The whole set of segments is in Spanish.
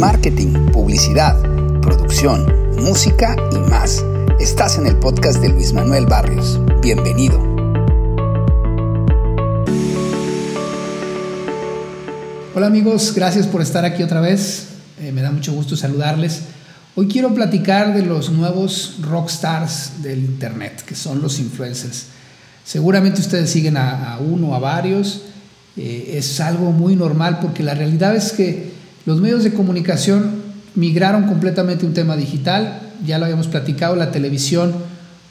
marketing, publicidad, producción, música y más. Estás en el podcast de Luis Manuel Barrios. Bienvenido. Hola amigos, gracias por estar aquí otra vez. Eh, me da mucho gusto saludarles. Hoy quiero platicar de los nuevos rockstars del Internet, que son los influencers. Seguramente ustedes siguen a, uno, a varios. Eh, es algo muy normal porque la realidad es que los medios de comunicación migraron completamente a un tema digital. Ya lo habíamos platicado, la televisión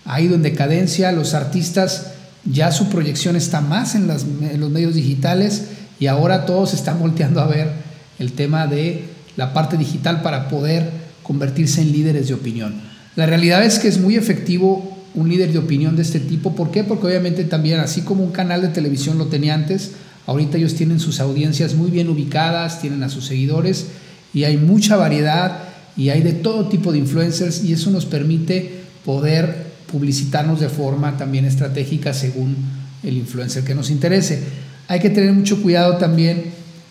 ha ido en decadencia, los artistas ya su proyección está más en, en los medios digitales y ahora todos están volteando a ver el tema de la parte digital para poder convertirse en líderes de opinión. La realidad es que es muy efectivo un líder de opinión de este tipo. ¿Por qué? Porque obviamente también, así como un canal de televisión lo tenía antes, ahorita ellos tienen sus audiencias muy bien ubicadas, tienen a sus seguidores y hay mucha variedad y hay de todo tipo de influencers y eso nos permite poder publicitarnos de forma también estratégica según el influencer que nos interese. Hay que tener mucho cuidado también,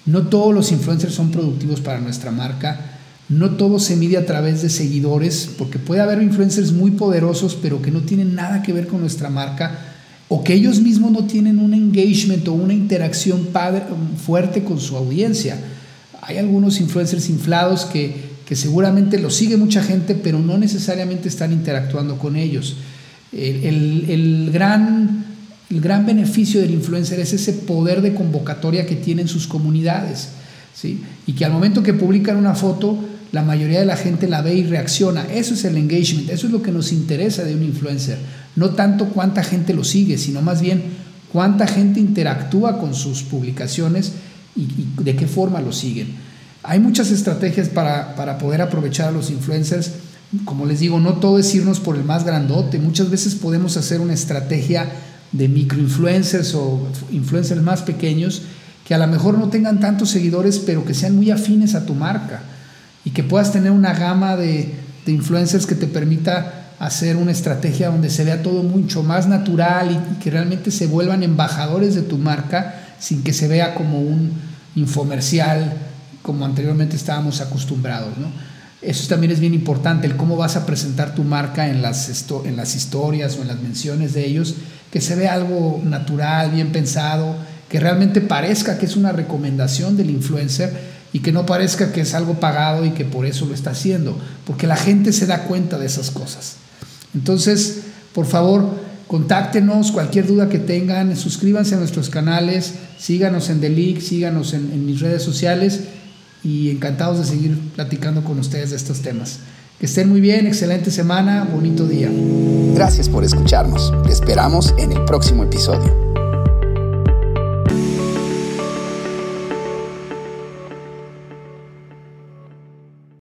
no todos los influencers son productivos para nuestra marca no todo se mide a través de seguidores, porque puede haber influencers muy poderosos, pero que no tienen nada que ver con nuestra marca, o que ellos mismos no tienen un engagement o una interacción fuerte con su audiencia. Hay algunos influencers inflados que, seguramente los sigue mucha gente, pero no necesariamente están interactuando con ellos. El, gran, el gran beneficio del influencer es ese poder de convocatoria que tienen sus comunidades. ¿sí? Y que al momento que publican una foto, la mayoría de la gente la ve y reacciona. Eso es el engagement, eso es lo que nos interesa de un influencer. No tanto cuánta gente lo sigue, sino más bien cuánta gente interactúa con sus publicaciones y, de qué forma lo siguen. Hay muchas estrategias para, para poder aprovechar a los influencers. Como les digo, no todo es irnos por el más grandote. Muchas veces podemos hacer una estrategia de microinfluencers o influencers más pequeños que a lo mejor no tengan tantos seguidores, pero que sean muy afines a tu marca y que puedas tener una gama de, influencers que te permita hacer una estrategia donde se vea todo mucho más natural y, que realmente se vuelvan embajadores de tu marca sin que se vea como un infomercial como anteriormente estábamos acostumbrados. Eso también es bien importante, el cómo vas a presentar tu marca en las, en las historias o en las menciones de ellos, que se vea algo natural, bien pensado, que realmente parezca que es una recomendación del influencer y que no parezca que es algo pagado y que por eso lo está haciendo, porque la gente se da cuenta de esas cosas. Entonces, por favor, contáctenos, cualquier duda que tengan, suscríbanse a nuestros canales, síganos en League, síganos en, en mis redes sociales y encantados de seguir platicando con ustedes de estos temas. Que estén muy bien, excelente semana, bonito día. Gracias por escucharnos. Te esperamos en el próximo episodio.